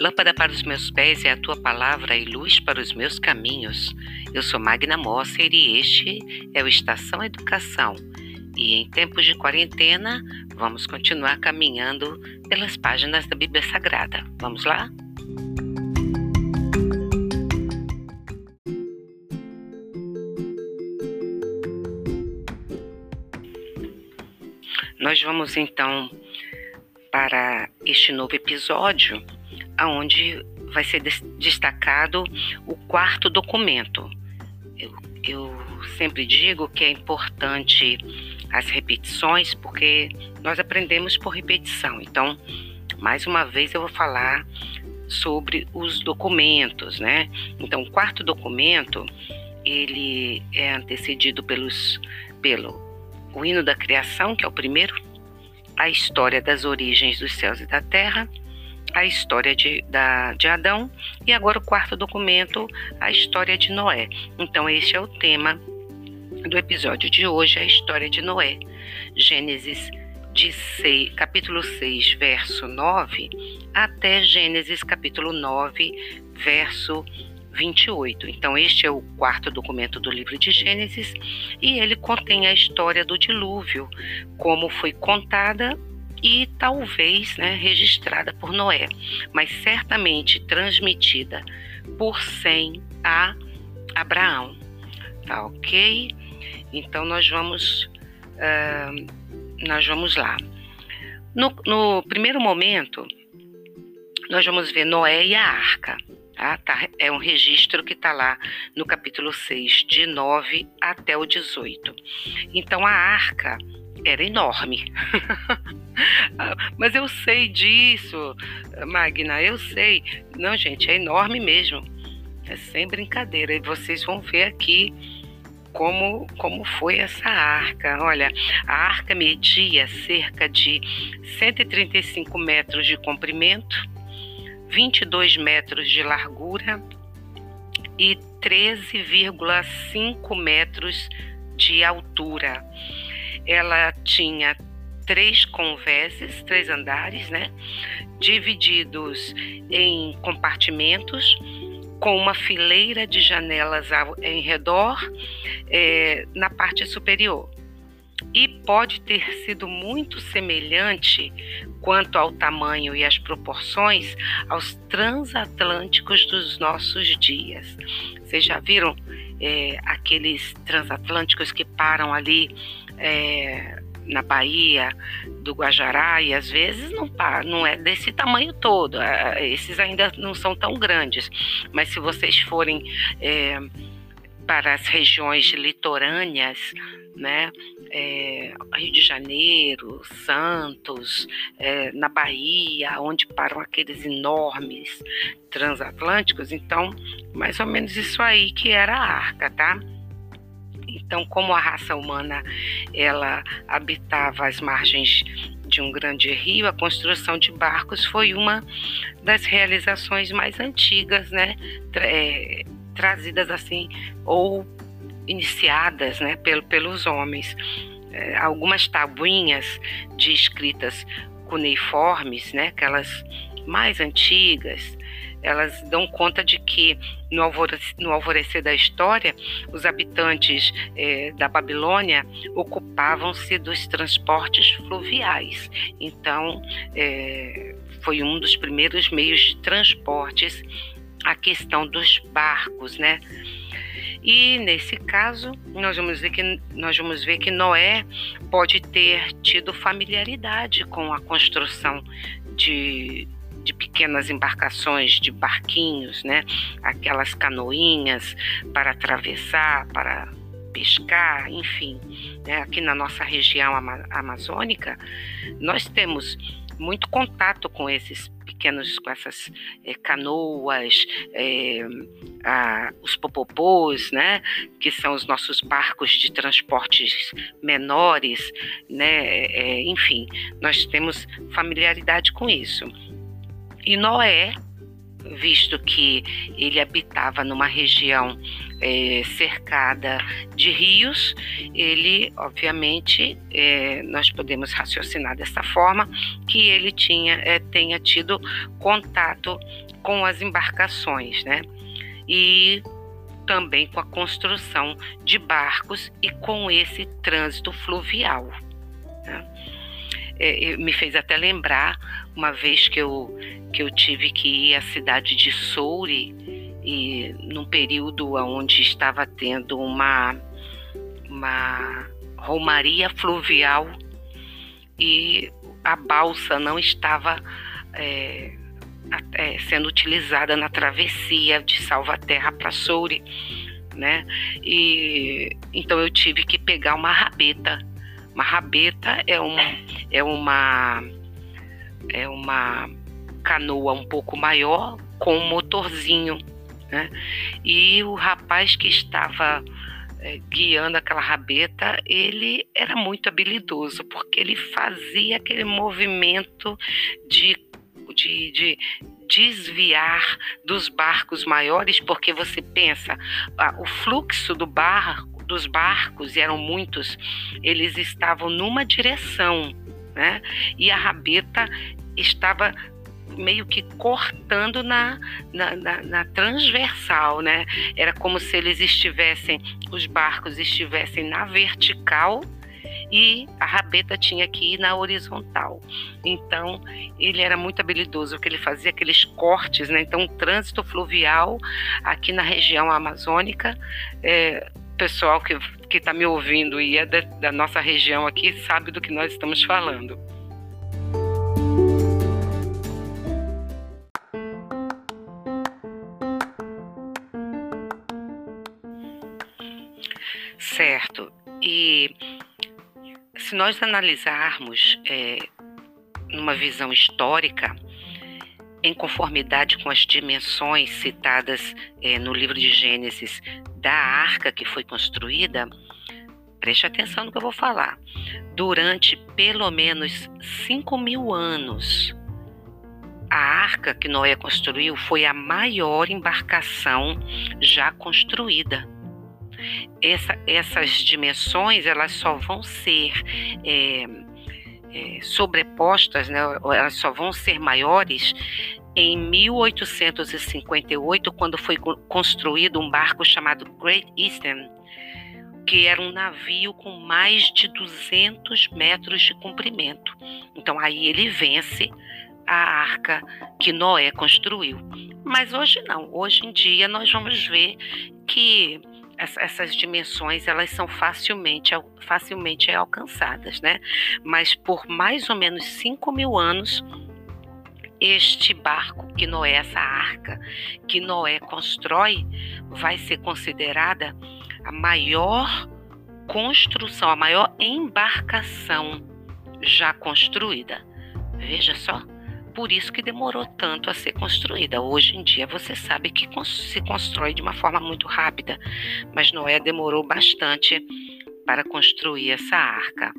Lâmpada para os meus pés é a tua palavra e luz para os meus caminhos. Eu sou Magna Mosser e este é o Estação Educação. E em tempos de quarentena, vamos continuar caminhando pelas páginas da Bíblia Sagrada. Vamos lá? Nós vamos então para este novo episódio aonde vai ser destacado o quarto documento. Eu, eu sempre digo que é importante as repetições, porque nós aprendemos por repetição. Então, mais uma vez eu vou falar sobre os documentos, né? Então, o quarto documento, ele é antecedido pelos pelo o hino da criação, que é o primeiro, a história das origens dos céus e da terra, a história de, da, de Adão e agora o quarto documento, a história de Noé. Então, este é o tema do episódio de hoje, a história de Noé. Gênesis de 6, capítulo 6, verso 9, até Gênesis capítulo 9, verso 28. Então, este é o quarto documento do livro de Gênesis e ele contém a história do dilúvio, como foi contada e talvez né, registrada por Noé, mas certamente transmitida por Sem a Abraão. Tá ok? Então nós vamos, uh, nós vamos lá. No, no, primeiro momento, nós vamos ver Noé e a arca. Tá? Tá, é um registro que está lá no capítulo 6, de 9 até o 18. Então a arca era enorme. Mas eu sei disso, Magna, eu sei. Não, gente, é enorme mesmo. É sem brincadeira. E vocês vão ver aqui como, como foi essa arca. Olha, a arca media cerca de 135 metros de comprimento, 22 metros de largura e 13,5 metros de altura ela tinha três convéses, três andares, né? Divididos em compartimentos, com uma fileira de janelas em redor, é, na parte superior. E pode ter sido muito semelhante quanto ao tamanho e às proporções aos transatlânticos dos nossos dias. Vocês já viram é, aqueles transatlânticos que param ali é, na Bahia, do Guajará, e às vezes não, não é desse tamanho todo, é, esses ainda não são tão grandes, mas se vocês forem é, para as regiões litorâneas, né, é, Rio de Janeiro, Santos, é, na Bahia, onde param aqueles enormes transatlânticos, então, mais ou menos isso aí que era a arca, tá? Então, como a raça humana ela habitava as margens de um grande rio, a construção de barcos foi uma das realizações mais antigas, né, é, trazidas assim ou iniciadas, né, pelo, pelos homens. É, algumas tabuinhas de escritas cuneiformes, né, aquelas mais antigas, elas dão conta de que no alvorecer, no alvorecer da história, os habitantes é, da Babilônia ocupavam-se dos transportes fluviais. Então, é, foi um dos primeiros meios de transportes a questão dos barcos, né? E nesse caso, nós vamos ver que nós vamos ver que Noé pode ter tido familiaridade com a construção de de pequenas embarcações, de barquinhos, né? Aquelas canoinhas para atravessar, para pescar, enfim. Né? Aqui na nossa região amazônica, nós temos muito contato com esses pequenos, com essas é, canoas, é, a, os popopôs, né, que são os nossos barcos de transportes menores, né, é, enfim, nós temos familiaridade com isso. E Noé visto que ele habitava numa região é, cercada de rios, ele, obviamente, é, nós podemos raciocinar dessa forma que ele tinha, é, tenha tido contato com as embarcações, né? E também com a construção de barcos e com esse trânsito fluvial. Né? É, me fez até lembrar uma vez que eu, que eu tive que ir à cidade de Souri e num período onde estava tendo uma, uma romaria fluvial e a balsa não estava é, é, sendo utilizada na travessia de Salvaterra para Souri, né? E então eu tive que pegar uma rabeta. Uma rabeta é, um, é uma é uma canoa um pouco maior com um motorzinho, né? E o rapaz que estava é, guiando aquela rabeta, ele era muito habilidoso, porque ele fazia aquele movimento de de, de desviar dos barcos maiores, porque você pensa, ah, o fluxo do bar, dos barcos, e eram muitos, eles estavam numa direção, né? E a rabeta estava meio que cortando na, na, na, na, transversal, né? Era como se eles estivessem, os barcos estivessem na vertical e a rabeta tinha que ir na horizontal. Então, ele era muito habilidoso, porque ele fazia aqueles cortes, né? Então, o trânsito fluvial aqui na região amazônica, é, pessoal que que está me ouvindo e é da, da nossa região aqui sabe do que nós estamos falando. Certo. E se nós analisarmos é, numa visão histórica, em conformidade com as dimensões citadas é, no livro de Gênesis da arca que foi construída, preste atenção no que eu vou falar. Durante pelo menos 5 mil anos, a arca que Noé construiu foi a maior embarcação já construída essa, essas dimensões elas só vão ser é, é, sobrepostas, né, elas só vão ser maiores em 1858, quando foi construído um barco chamado Great Eastern, que era um navio com mais de 200 metros de comprimento. Então aí ele vence a arca que Noé construiu. Mas hoje não. Hoje em dia nós vamos ver que essas dimensões elas são facilmente, facilmente alcançadas, né? Mas por mais ou menos 5 mil anos, este barco que Noé, essa arca que Noé constrói, vai ser considerada a maior construção, a maior embarcação já construída. Veja só por isso que demorou tanto a ser construída. Hoje em dia você sabe que se constrói de uma forma muito rápida, mas Noé demorou bastante para construir essa arca.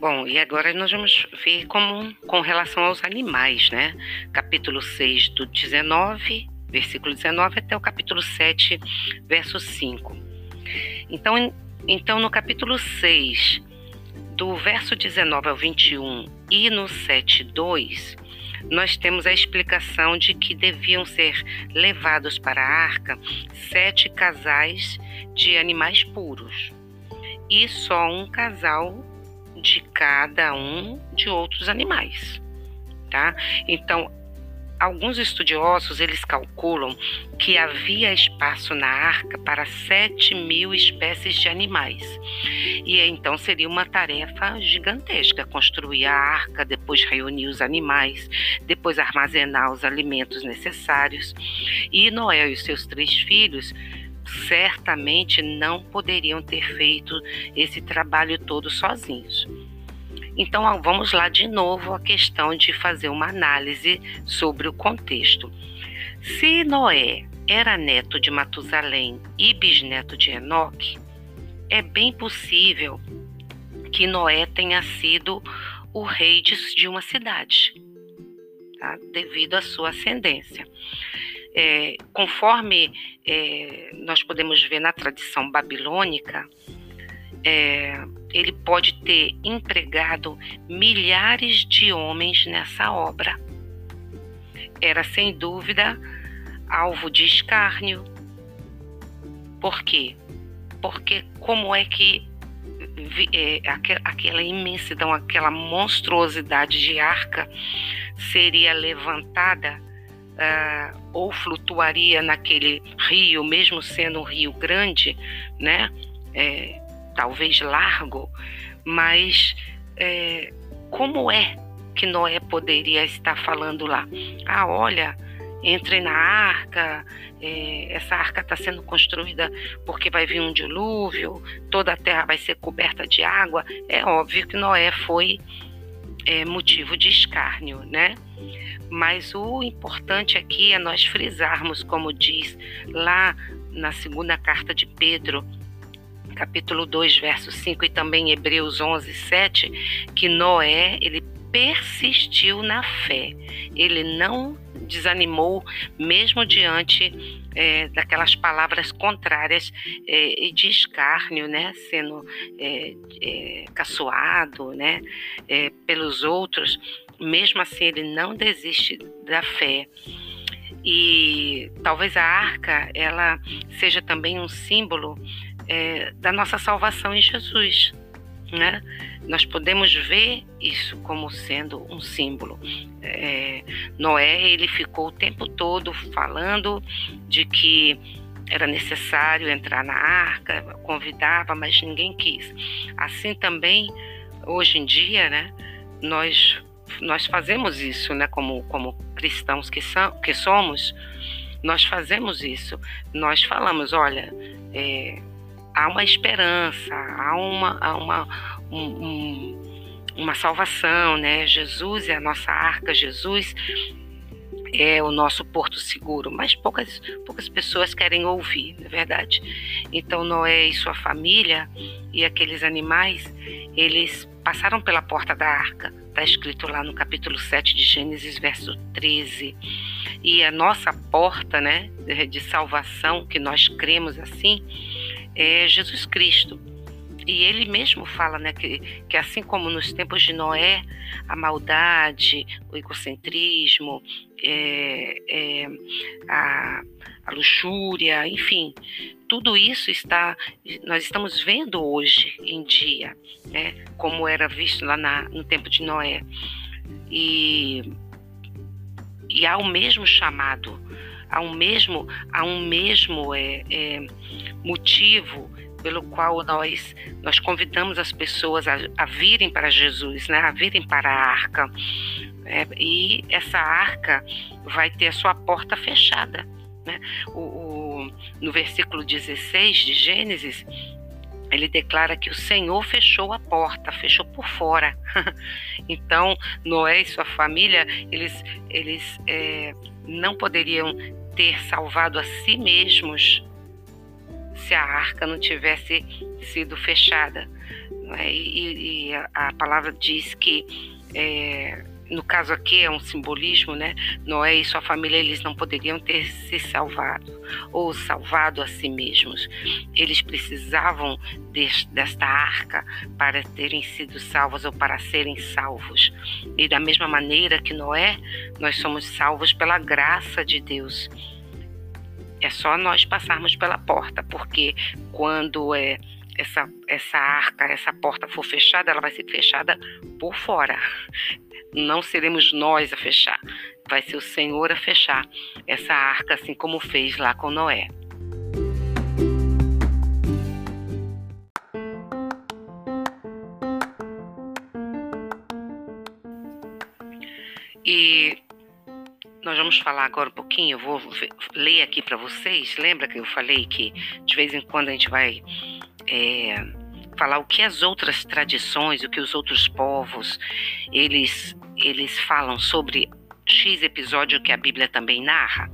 Bom, e agora nós vamos ver como com relação aos animais, né? Capítulo 6 do 19 versículo 19 até o capítulo 7, verso 5. Então, então no capítulo 6, do verso 19 ao 21 e no 7, 2, nós temos a explicação de que deviam ser levados para a arca sete casais de animais puros e só um casal de cada um de outros animais, tá? Então Alguns estudiosos eles calculam que havia espaço na arca para 7 mil espécies de animais. E então seria uma tarefa gigantesca construir a arca, depois reunir os animais, depois armazenar os alimentos necessários. E Noé e os seus três filhos certamente não poderiam ter feito esse trabalho todo sozinhos. Então, vamos lá de novo a questão de fazer uma análise sobre o contexto. Se Noé era neto de Matusalém e bisneto de Enoque, é bem possível que Noé tenha sido o rei de, uma cidade, tá? devido à sua ascendência. É, conforme é, nós podemos ver na tradição babilônica, é, ele pode ter empregado milhares de homens nessa obra. Era sem dúvida alvo de escárnio. Por quê? Porque como é que é, aquela imensidão, aquela monstruosidade de arca seria levantada uh, ou flutuaria naquele rio, mesmo sendo um rio grande, né? É, talvez largo, mas é, como é que Noé poderia estar falando lá? Ah, olha, entrem na arca, é, essa arca está sendo construída porque vai vir um dilúvio, toda a terra vai ser coberta de água. É óbvio que Noé foi é, motivo de escárnio, né? Mas o importante aqui é nós frisarmos, como diz lá na segunda carta de Pedro, capítulo 2, verso 5 e também Hebreus 11, 7, que Noé, ele persistiu na fé. Ele não desanimou, mesmo diante é, daquelas palavras contrárias é, e de escárnio, né, sendo é, é caçoado, né, é, pelos outros. Mesmo assim, ele não desiste da fé. E talvez a arca ela seja também um símbolo é, da nossa salvação em Jesus. Né? Nós podemos ver isso como sendo um símbolo. É, Noé ele ficou o tempo todo falando de que era necessário entrar na arca, convidava, mas ninguém quis. Assim também hoje em dia, né? Nós nós fazemos isso, né? Como como cristãos que, são, que somos, nós fazemos isso. Nós falamos, olha, é, há uma esperança, há uma, há uma, um, um, uma salvação, né? Jesus é a nossa arca, Jesus é o nosso porto seguro, mas poucas, poucas pessoas querem ouvir, não é verdade? Então Noé e sua família e aqueles animais, eles passaram pela porta da arca, está escrito lá no capítulo 7 de Gênesis, verso 13. E a nossa porta, né, de salvação, que nós cremos assim, é Jesus Cristo. E ele mesmo fala né, que, que, assim como nos tempos de Noé, a maldade, o egocentrismo, é, é, a, a, luxúria, enfim, tudo isso está, nós estamos vendo hoje em dia, né, como era visto lá na, no tempo de Noé. E, e há o mesmo chamado há um mesmo, há um mesmo é, é, motivo pelo qual nós, nós convidamos as pessoas a, a virem para Jesus, né, a virem para a arca. É, e essa arca vai ter a sua porta fechada. Né? O, o, no versículo 16 de Gênesis, ele declara que o Senhor fechou a porta, fechou por fora. então, Noé e sua família, eles, eles é, não poderiam ter salvado a si mesmos se a arca não tivesse sido fechada. É? E, e a, palavra diz que, é, no caso aqui é um simbolismo, né? Noé e sua família eles não poderiam ter se salvado ou salvado a si mesmos. Eles precisavam de, desta arca para terem sido salvos ou para serem salvos. E da mesma maneira que Noé, nós somos salvos pela graça de Deus é só nós passarmos pela porta, porque quando é essa, essa arca, essa porta for fechada, ela vai ser fechada por fora. Não seremos nós a fechar, vai ser o Senhor a fechar essa arca, assim como fez lá com Noé. E nós vamos falar agora um pouquinho, eu vou ler aqui para vocês. Lembra que eu falei que de vez em quando a gente vai é, falar o que as outras tradições, o que os outros povos eles eles falam sobre X episódio que a Bíblia também narra?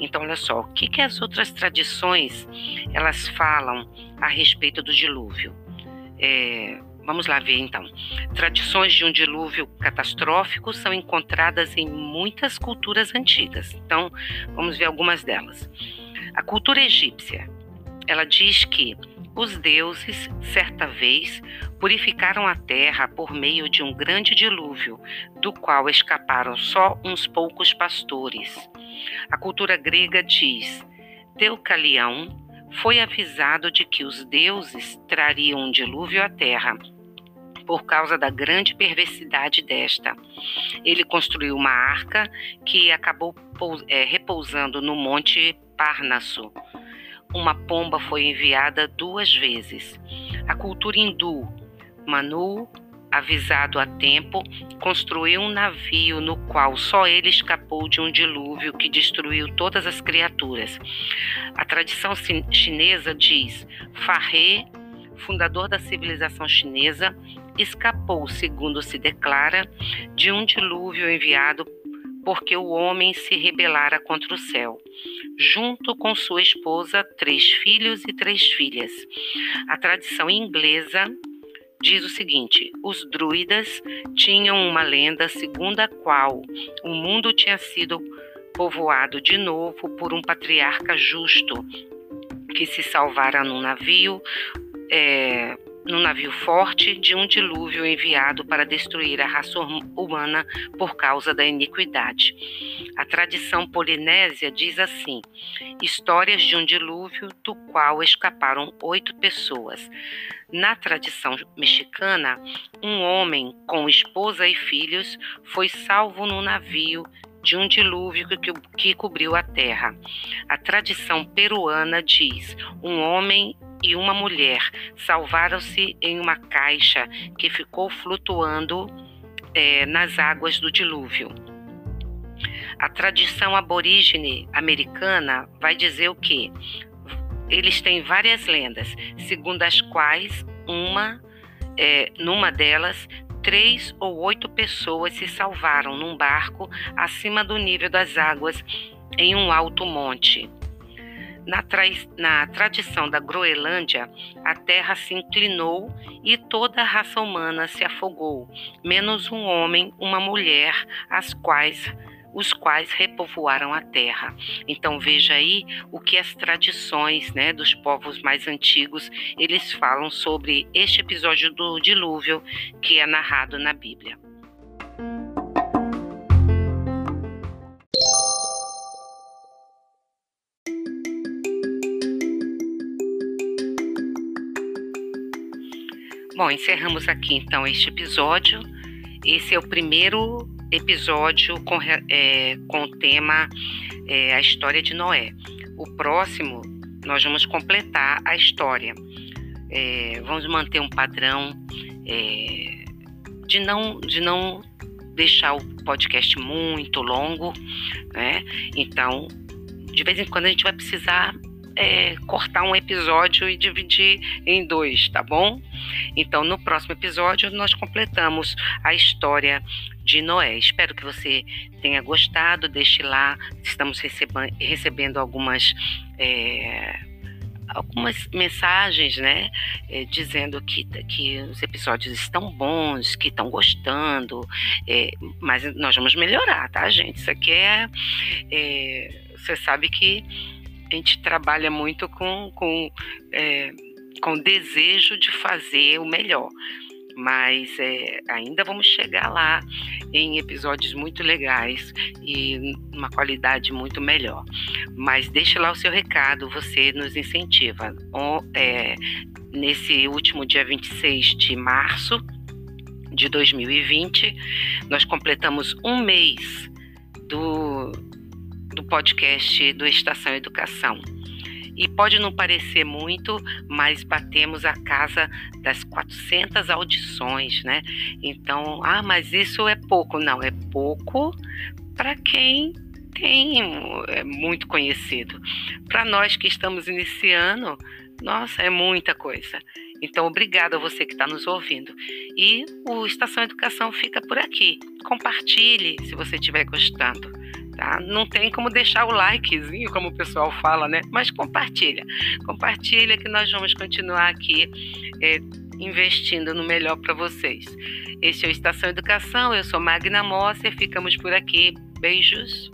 Então, olha só, o que, que as outras tradições elas falam a respeito do dilúvio? É, vamos lá ver então. Tradições de um dilúvio catastrófico são encontradas em muitas culturas antigas. Então, vamos ver algumas delas. A cultura egípcia, ela diz que os deuses, certa vez, purificaram a terra por meio de um grande dilúvio, do qual escaparam só uns poucos pastores. A cultura grega diz: Deucalião foi avisado de que os deuses trariam um dilúvio à terra por causa da grande perversidade desta. Ele construiu uma arca que acabou é, repousando no monte Parnaso uma pomba foi enviada duas vezes. A cultura hindu, Manu, avisado a tempo, construiu um navio no qual só ele escapou de um dilúvio que destruiu todas as criaturas. A tradição chinesa diz: Farré, fundador da civilização chinesa, escapou, segundo se declara, de um dilúvio enviado porque o homem se rebelara contra o céu, junto com sua esposa, três filhos e três filhas. A tradição inglesa diz o seguinte: os druidas tinham uma lenda segundo a qual o mundo tinha sido povoado de novo por um patriarca justo que se salvara num navio. É, no navio forte de um dilúvio enviado para destruir a raça humana por causa da iniquidade. A tradição polinésia diz assim: histórias de um dilúvio do qual escaparam oito pessoas. Na tradição mexicana, um homem com esposa e filhos foi salvo no navio de um dilúvio que, que cobriu a terra. A tradição peruana diz: um homem e uma mulher salvaram-se em uma caixa que ficou flutuando é, nas águas do dilúvio. A tradição aborígene americana vai dizer o quê? Eles têm várias lendas, segundo as quais uma, é, numa delas, três ou oito pessoas se salvaram num barco acima do nível das águas em um alto monte. Na, na tradição da Groenlândia, a terra se inclinou e toda a raça humana se afogou, menos um homem, uma mulher, as quais os quais repovoaram a terra. Então veja aí o que as tradições, né, dos povos mais antigos, eles falam sobre este episódio do dilúvio que é narrado na Bíblia. Bom, encerramos aqui então este episódio. Esse é o primeiro episódio com, é, com o tema é, A História de Noé. O próximo, nós vamos completar a história. É, vamos manter um padrão é, de, não, de não deixar o podcast muito longo, né? Então, de vez em quando a gente vai precisar é, cortar um episódio e dividir em dois, tá bom? Então, no próximo episódio, nós completamos a história de Noé. Espero que você tenha gostado. Deixe lá, estamos recebendo algumas. É, algumas mensagens, né, é, dizendo que, que os episódios estão bons, que estão gostando, é, mas nós vamos melhorar, tá, gente? Isso aqui é, é você sabe que a gente trabalha muito com, com, é, com desejo de fazer o melhor. Mas é, ainda vamos chegar lá em episódios muito legais e uma qualidade muito melhor. Mas deixe lá o seu recado, você nos incentiva. é, nesse último dia 26 de março de 2020, nós completamos um mês do, do podcast do Estação Educação. E pode não parecer muito, mas batemos a casa das 400 audições, né? Então, ah, mas isso é pouco. Não, é pouco para quem tem é muito conhecido. Para nós que estamos iniciando, nossa, é muita coisa. Então, obrigada a você que está nos ouvindo. E o Estação Educação fica por aqui. Compartilhe se você estiver gostando. Tá? Não tem como deixar o likezinho, como o pessoal fala, né? Mas compartilha. Compartilha que nós vamos continuar aqui é, investindo no melhor para vocês. Esse é o Estação Educação, eu sou Magna Mosser, ficamos por aqui. Beijos.